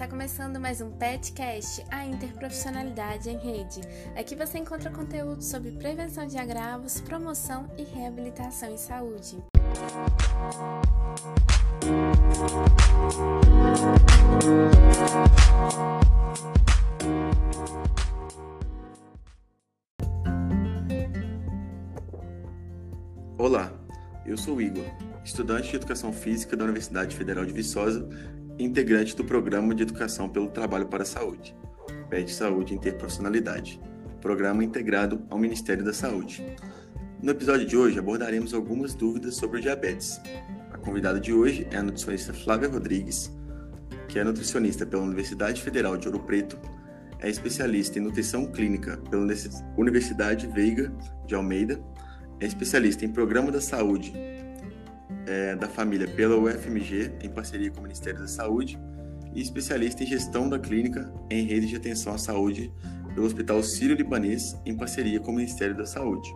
Está começando mais um PetCast, a interprofissionalidade em rede. Aqui você encontra conteúdo sobre prevenção de agravos, promoção e reabilitação em saúde. Olá, eu sou Igor, estudante de Educação Física da Universidade Federal de Viçosa integrante do Programa de Educação pelo Trabalho para a Saúde, PET Saúde Interprofissionalidade, programa integrado ao Ministério da Saúde. No episódio de hoje abordaremos algumas dúvidas sobre o diabetes. A convidada de hoje é a nutricionista Flávia Rodrigues, que é nutricionista pela Universidade Federal de Ouro Preto, é especialista em nutrição clínica pela Universidade Veiga de Almeida, é especialista em programa da saúde é, da família pela UFMG, em parceria com o Ministério da Saúde, e especialista em gestão da clínica em rede de atenção à saúde pelo Hospital Sírio-Libanês, em parceria com o Ministério da Saúde.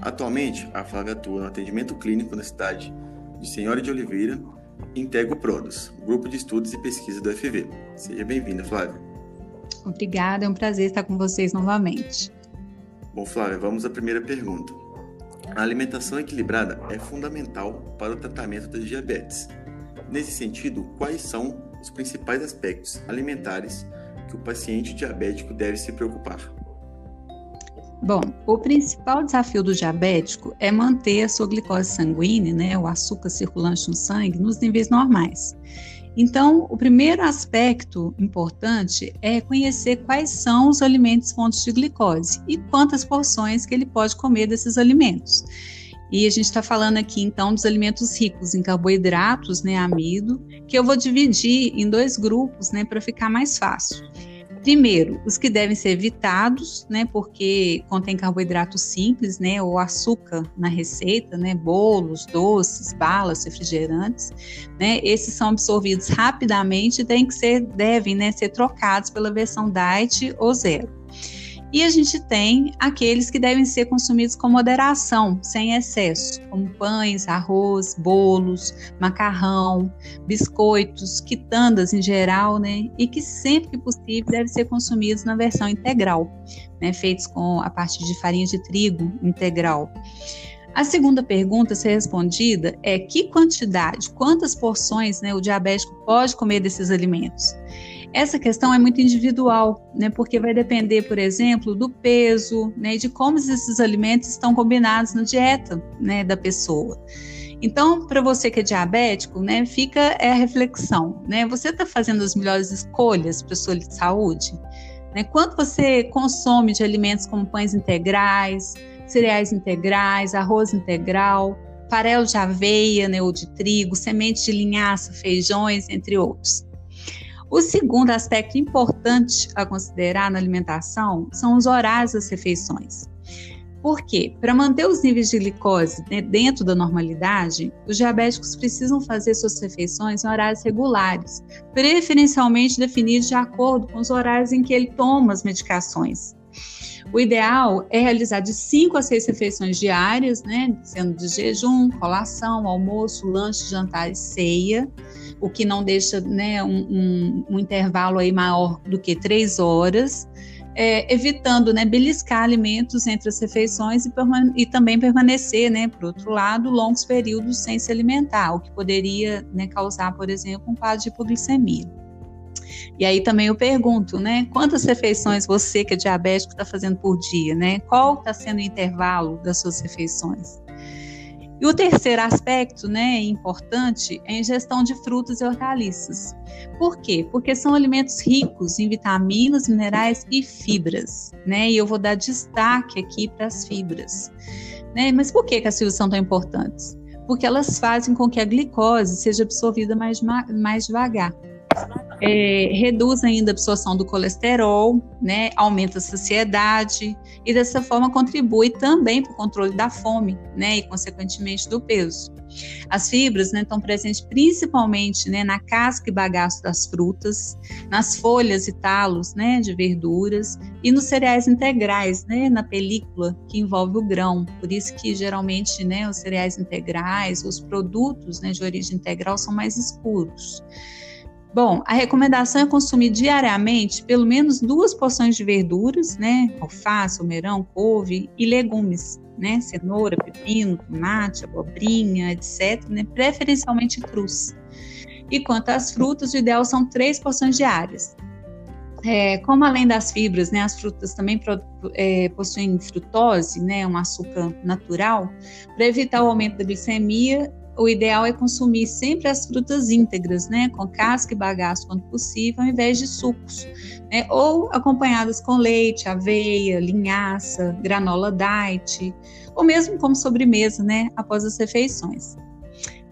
Atualmente, a Flávia atua no atendimento clínico na cidade de Senhora de Oliveira e integra o PRODUS, Grupo de Estudos e Pesquisa do FV. Seja bem-vinda, Flávia. Obrigada, é um prazer estar com vocês novamente. Bom, Flávia, vamos à primeira pergunta. A alimentação equilibrada é fundamental para o tratamento da diabetes. Nesse sentido, quais são os principais aspectos alimentares que o paciente diabético deve se preocupar? Bom, o principal desafio do diabético é manter a sua glicose sanguínea, né, o açúcar circulante no sangue, nos níveis normais. Então, o primeiro aspecto importante é conhecer quais são os alimentos fontes de glicose e quantas porções que ele pode comer desses alimentos. E a gente está falando aqui então dos alimentos ricos em carboidratos, né, amido, que eu vou dividir em dois grupos, né, para ficar mais fácil. Primeiro, os que devem ser evitados, né, porque contém carboidratos simples, né, ou açúcar na receita, né, bolos, doces, balas, refrigerantes, né, esses são absorvidos rapidamente e têm que ser, devem, né, ser trocados pela versão diet ou zero. E a gente tem aqueles que devem ser consumidos com moderação, sem excesso, como pães, arroz, bolos, macarrão, biscoitos, quitandas em geral, né? E que sempre que possível devem ser consumidos na versão integral, né? Feitos com a partir de farinha de trigo integral. A segunda pergunta a ser respondida é que quantidade, quantas porções né, o diabético pode comer desses alimentos? Essa questão é muito individual, né, porque vai depender, por exemplo, do peso, né, de como esses alimentos estão combinados na dieta, né, da pessoa. Então, para você que é diabético, né, fica é a reflexão, né? Você está fazendo as melhores escolhas para sua saúde? Né? Quanto você consome de alimentos como pães integrais, cereais integrais, arroz integral, farelo de aveia, né, ou de trigo, sementes de linhaça, feijões, entre outros. O segundo aspecto importante a considerar na alimentação são os horários das refeições. Por quê? Para manter os níveis de glicose né, dentro da normalidade, os diabéticos precisam fazer suas refeições em horários regulares, preferencialmente definidos de acordo com os horários em que ele toma as medicações. O ideal é realizar de 5 a 6 refeições diárias, né, sendo de jejum, colação, almoço, lanche, jantar e ceia, o que não deixa né, um, um, um intervalo aí maior do que 3 horas. É, evitando né, beliscar alimentos entre as refeições e, e também permanecer, né, por outro lado, longos períodos sem se alimentar, o que poderia né, causar, por exemplo, um quadro de hipoglicemia. E aí também eu pergunto, né? Quantas refeições você que é diabético está fazendo por dia, né? Qual está sendo o intervalo das suas refeições? E o terceiro aspecto, né, importante, é a ingestão de frutas e hortaliças. Por quê? Porque são alimentos ricos em vitaminas, minerais e fibras, né? E eu vou dar destaque aqui para as fibras. Né? Mas por que, que as fibras são tão importantes? Porque elas fazem com que a glicose seja absorvida mais, mais devagar é, reduz ainda a absorção do colesterol, né, aumenta a saciedade e dessa forma contribui também para o controle da fome, né, e consequentemente do peso. As fibras né, estão presentes principalmente né, na casca e bagaço das frutas, nas folhas e talos né, de verduras e nos cereais integrais, né, na película que envolve o grão. Por isso que geralmente né, os cereais integrais, os produtos né, de origem integral são mais escuros. Bom, a recomendação é consumir diariamente pelo menos duas porções de verduras, né? Alface, almeirão, couve e legumes, né? Cenoura, pepino, tomate, abobrinha, etc. Né? Preferencialmente crus. E quanto às frutas, o ideal são três porções diárias. É, como além das fibras, né, as frutas também pro, é, possuem frutose, né, um açúcar natural, para evitar o aumento da glicemia o ideal é consumir sempre as frutas íntegras, né, com casca e bagaço quando possível, ao invés de sucos, né, ou acompanhadas com leite, aveia, linhaça, granola diet, ou mesmo como sobremesa, né, após as refeições.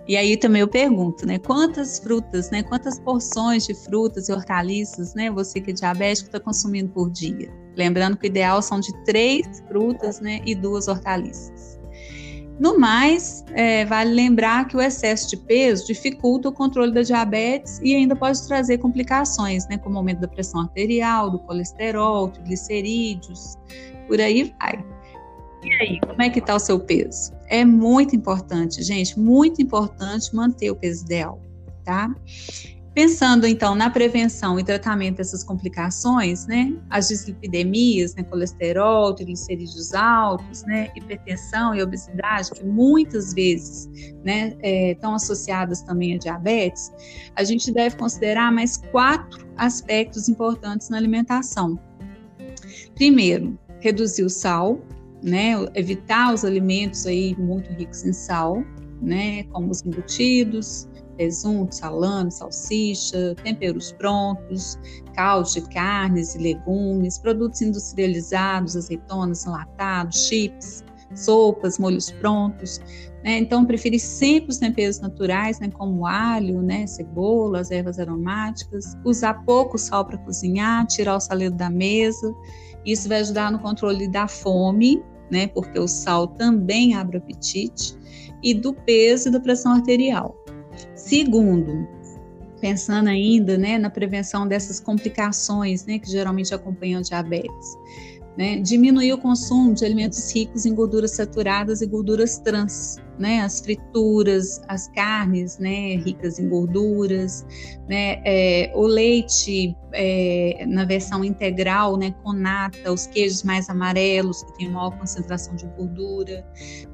E aí também eu pergunto, né, quantas frutas, né, quantas porções de frutas e hortaliças, né, você que é diabético está consumindo por dia? Lembrando que o ideal são de três frutas, né, e duas hortaliças. No mais, é, vale lembrar que o excesso de peso dificulta o controle da diabetes e ainda pode trazer complicações, né, como aumento da pressão arterial, do colesterol, triglicerídeos, por aí vai. E aí, como é que está o seu peso? É muito importante, gente, muito importante manter o peso ideal, tá? Pensando então na prevenção e tratamento dessas complicações, né, as dislipidemias, né, colesterol, triglicerídeos altos, né, hipertensão e obesidade, que muitas vezes, né, é, estão associadas também a diabetes, a gente deve considerar mais quatro aspectos importantes na alimentação. Primeiro, reduzir o sal, né, evitar os alimentos aí muito ricos em sal, né, como os embutidos, presunto, salame, salsicha, temperos prontos, caldo de carnes e legumes, produtos industrializados, azeitonas, enlatados, chips, sopas, molhos prontos. Né? Então, preferir sempre os temperos naturais, né? como alho, né? cebola, as ervas aromáticas. Usar pouco sal para cozinhar, tirar o saleiro da mesa. Isso vai ajudar no controle da fome, né? porque o sal também abre apetite, e do peso e da pressão arterial. Segundo, pensando ainda né, na prevenção dessas complicações né, que geralmente acompanham diabetes. Né, diminuir o consumo de alimentos ricos em gorduras saturadas e gorduras trans, né, as frituras, as carnes, né, ricas em gorduras, né, é, o leite é, na versão integral, né, com nata, os queijos mais amarelos que têm maior concentração de gordura,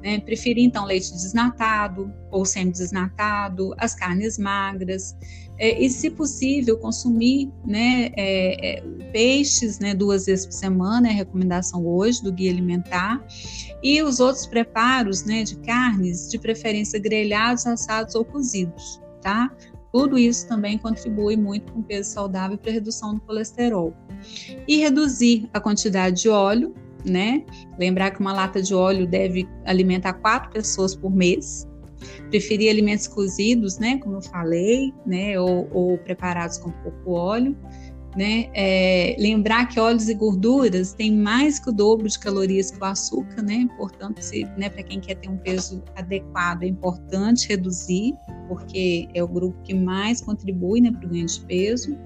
né, preferir então leite desnatado ou semi-desnatado, as carnes magras, é, e, se possível, consumir né, é, é, peixes né, duas vezes por semana, é a recomendação hoje do guia alimentar, e os outros preparos né, de carnes, de preferência grelhados, assados ou cozidos, tá? Tudo isso também contribui muito com o peso saudável para a redução do colesterol. E reduzir a quantidade de óleo, né? Lembrar que uma lata de óleo deve alimentar quatro pessoas por mês, Preferir alimentos cozidos, né, como eu falei, né, ou, ou preparados com pouco óleo. Né? É, lembrar que óleos e gorduras têm mais que o dobro de calorias que o açúcar, né? Portanto, né, para quem quer ter um peso adequado, é importante reduzir, porque é o grupo que mais contribui né, para o ganho de peso.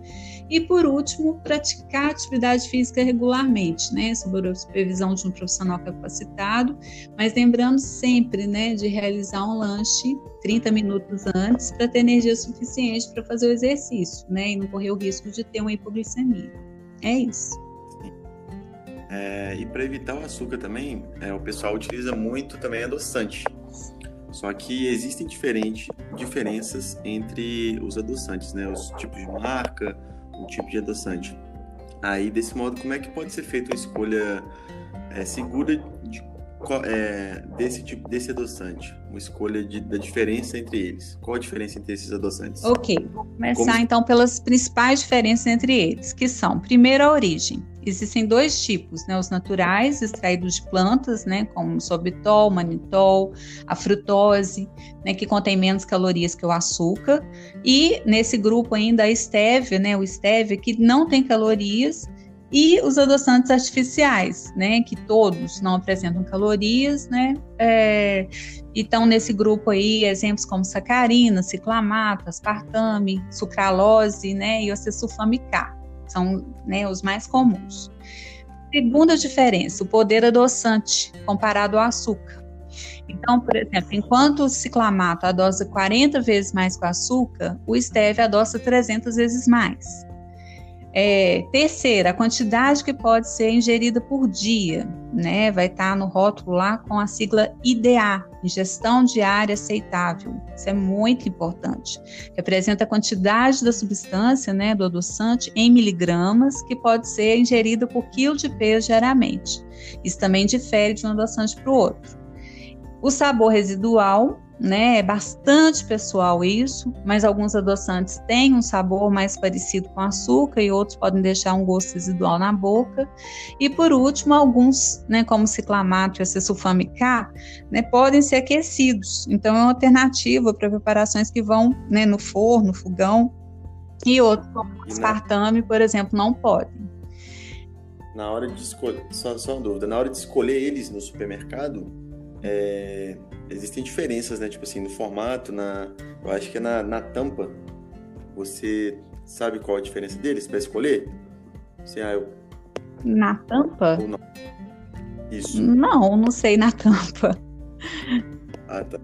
E por último, praticar atividade física regularmente, né, sob a supervisão de um profissional capacitado, mas lembrando sempre, né, de realizar um lanche 30 minutos antes para ter energia suficiente para fazer o exercício, né, e não correr o risco de ter uma hipoglicemia. É isso. É, e para evitar o açúcar também, é, o pessoal utiliza muito também adoçante. Só que existem diferente, diferenças entre os adoçantes, né? Os tipos de marca, um tipo de adoçante. Aí, desse modo, como é que pode ser feita uma escolha é, segura de, é, desse tipo desse adoçante? Uma escolha de, da diferença entre eles. Qual a diferença entre esses adoçantes? Ok, vou começar como... então pelas principais diferenças entre eles, que são, primeiro, a origem. Existem dois tipos, né? Os naturais, extraídos de plantas, né? Como sorbitol, manitol, a frutose, né? Que contém menos calorias que o açúcar. E nesse grupo ainda a stevia, né? O stevia que não tem calorias e os adoçantes artificiais, né, que todos não apresentam calorias, né, é, e estão nesse grupo aí exemplos como sacarina, ciclamato, aspartame, sucralose, né, e o acesulfame-K são né, os mais comuns. Segunda diferença, o poder adoçante comparado ao açúcar. Então, por exemplo, enquanto o ciclamato adoça 40 vezes mais com açúcar, o stevia adoça 300 vezes mais. É, terceira, a quantidade que pode ser ingerida por dia, né? Vai estar tá no rótulo lá com a sigla IDA, ingestão diária aceitável. Isso é muito importante. Representa a quantidade da substância, né, do adoçante em miligramas que pode ser ingerida por quilo de peso diariamente. Isso também difere de um adoçante para o outro. O sabor residual, né? É bastante pessoal isso, mas alguns adoçantes têm um sabor mais parecido com açúcar e outros podem deixar um gosto residual na boca. E por último, alguns, né, como ciclamato e acesulfame K, né, podem ser aquecidos. Então é uma alternativa para preparações que vão, né, no forno, no fogão. E outros, como aspartame, por exemplo, não podem. Na hora de escolher, só, só uma dúvida, na hora de escolher eles no supermercado, é, existem diferenças, né? Tipo assim, no formato, na, eu acho que é na, na tampa. Você sabe qual a diferença deles para escolher? Assim, ah, eu... Na tampa? Ou não? Isso. Não, não sei na tampa. Ah, tá.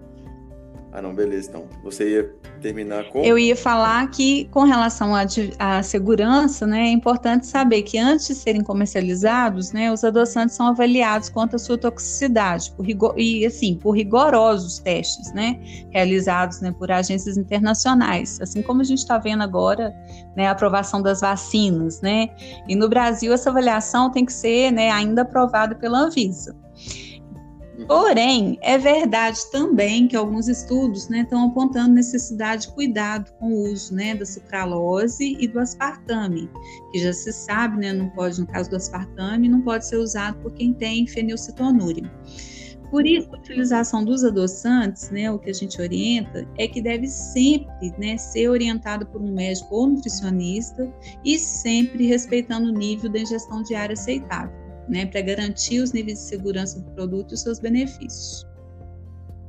Ah, não, beleza, então. Você ia terminar com. Eu ia falar que, com relação à, à segurança, né, é importante saber que antes de serem comercializados, né, os adoçantes são avaliados quanto à sua toxicidade, por rigor, e assim, por rigorosos testes, né, realizados né, por agências internacionais, assim como a gente está vendo agora, né, a aprovação das vacinas, né, e no Brasil essa avaliação tem que ser, né, ainda aprovada pela Anvisa. Porém, é verdade também que alguns estudos né, estão apontando necessidade de cuidado com o uso né, da sucralose e do aspartame, que já se sabe, né, não pode, no caso do aspartame, não pode ser usado por quem tem fenilcetonúria. Por isso, a utilização dos adoçantes, né, o que a gente orienta, é que deve sempre né, ser orientada por um médico ou nutricionista e sempre respeitando o nível da ingestão diária aceitável né, para garantir os níveis de segurança do produto e os seus benefícios.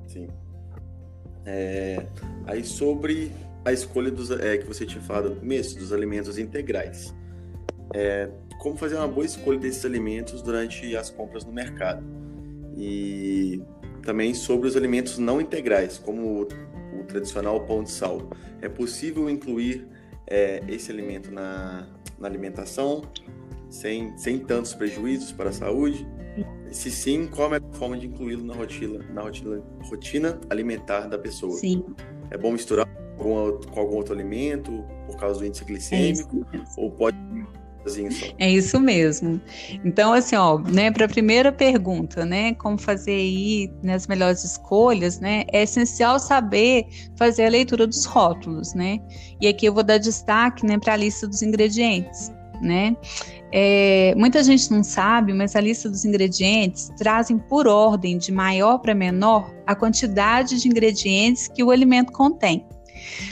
Sim. É, aí sobre a escolha dos, é, que você tinha falado no começo, dos alimentos integrais. É, como fazer uma boa escolha desses alimentos durante as compras no mercado. E também sobre os alimentos não integrais, como o, o tradicional pão de sal. É possível incluir é, esse alimento na, na alimentação sem, sem tantos prejuízos para a saúde? Se sim, qual é a forma de incluí-lo na rotina, na rotina, rotina alimentar da pessoa? Sim. É bom misturar com, com algum outro alimento por causa do índice glicêmico? É ou pode é isso mesmo. Então, assim, ó, né, para a primeira pergunta, né, como fazer aí nas né, melhores escolhas, né, é essencial saber fazer a leitura dos rótulos, né? E aqui eu vou dar destaque, né, para a lista dos ingredientes, né? É, muita gente não sabe, mas a lista dos ingredientes trazem por ordem de maior para menor a quantidade de ingredientes que o alimento contém.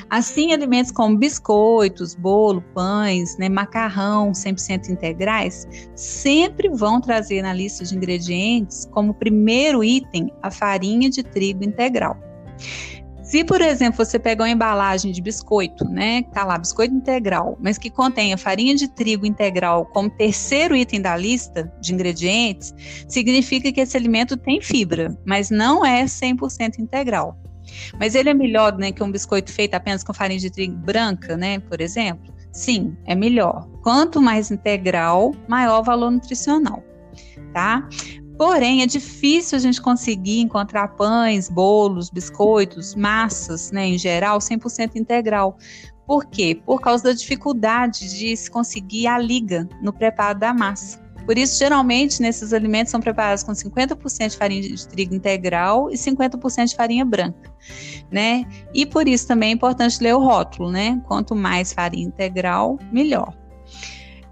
Assim, alimentos como biscoitos, bolo, pães, né, macarrão 100% integrais sempre vão trazer na lista de ingredientes como primeiro item a farinha de trigo integral. Se, por exemplo, você pegar uma embalagem de biscoito, né, tá lá, biscoito integral, mas que contenha farinha de trigo integral como terceiro item da lista de ingredientes, significa que esse alimento tem fibra, mas não é 100% integral. Mas ele é melhor, né, que um biscoito feito apenas com farinha de trigo branca, né, por exemplo? Sim, é melhor. Quanto mais integral, maior valor nutricional, tá? Porém, é difícil a gente conseguir encontrar pães, bolos, biscoitos, massas, né, em geral, 100% integral. Por quê? Por causa da dificuldade de se conseguir a liga no preparo da massa. Por isso, geralmente, nesses alimentos são preparados com 50% de farinha de trigo integral e 50% de farinha branca, né? E por isso também é importante ler o rótulo, né? Quanto mais farinha integral, melhor.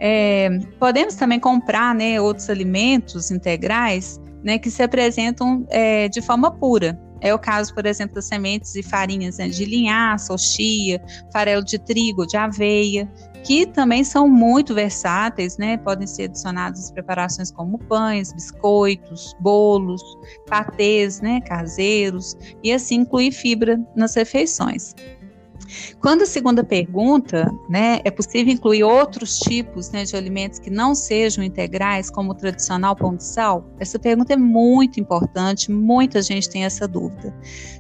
É, podemos também comprar né, outros alimentos integrais né, que se apresentam é, de forma pura. É o caso, por exemplo, das sementes e farinhas né, de linhaça chia, farelo de trigo, de aveia, que também são muito versáteis, né? Podem ser adicionados em preparações como pães, biscoitos, bolos, patês, né, caseiros, e assim incluir fibra nas refeições. Quando a segunda pergunta, né, é possível incluir outros tipos né, de alimentos que não sejam integrais, como o tradicional pão de sal? Essa pergunta é muito importante, muita gente tem essa dúvida.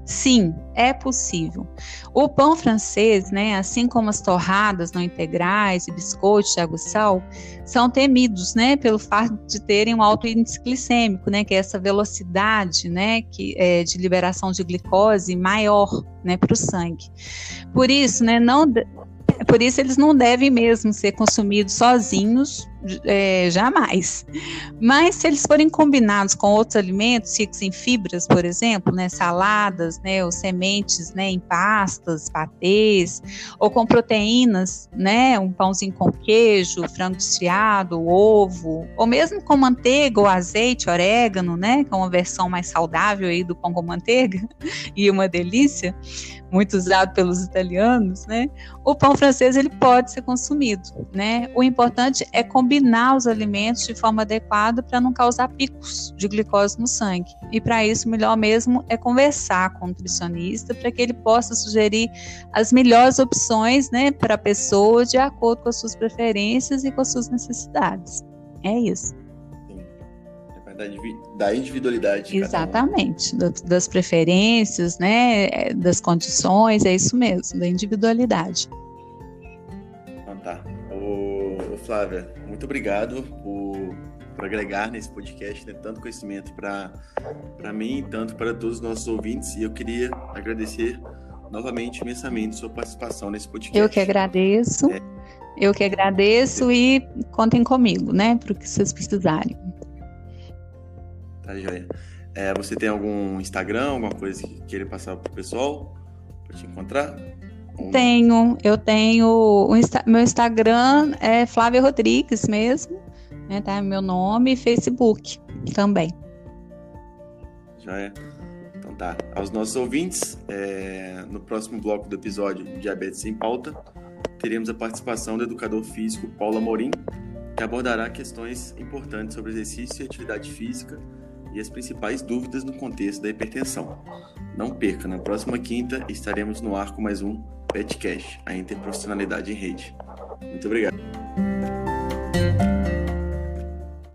Sim, é possível. O pão francês, né, assim como as torradas não integrais e biscoitos de água e sal, são temidos, né, pelo fato de terem um alto índice glicêmico, né, que é essa velocidade, né, que é de liberação de glicose maior, né, para o sangue. Por isso, né, não, por isso eles não devem mesmo ser consumidos sozinhos, é, jamais. Mas se eles forem combinados com outros alimentos ricos em fibras, por exemplo, né, saladas, né, ou sementes, né, em pastas, patês, ou com proteínas, né, um pãozinho com queijo, frango desfiado, ovo, ou mesmo com manteiga ou azeite, orégano, né, que é uma versão mais saudável aí do pão com manteiga e uma delícia, muito usado pelos italianos, né? O pão francês ele pode ser consumido, né? O importante é combinar combinar os alimentos de forma adequada para não causar picos de glicose no sangue. E para isso, melhor mesmo é conversar com o nutricionista para que ele possa sugerir as melhores opções né, para a pessoa de acordo com as suas preferências e com as suas necessidades. É isso. Da individualidade. Exatamente, um. das preferências, né, das condições, é isso mesmo, da individualidade. Tá. Ô, Flávia, muito obrigado por, por agregar nesse podcast né, tanto conhecimento para mim, tanto para todos os nossos ouvintes. E eu queria agradecer novamente imensamente sua participação nesse podcast. Eu que agradeço. É. Eu que agradeço e contem comigo, né, para o que vocês precisarem. Tá, joia. É, você tem algum Instagram, alguma coisa que queira passar para o pessoal, para te encontrar? Tenho, eu tenho. Meu Instagram é Flávia Rodrigues mesmo, né? Tá meu nome e Facebook também. Já é. Então tá. Aos nossos ouvintes, é, no próximo bloco do episódio Diabetes sem Pauta, teremos a participação do educador físico Paulo Amorim, que abordará questões importantes sobre exercício e atividade física e as principais dúvidas no contexto da hipertensão. Não perca, na próxima quinta estaremos no ar com mais um PetCash, a interprofissionalidade em rede. Muito obrigado.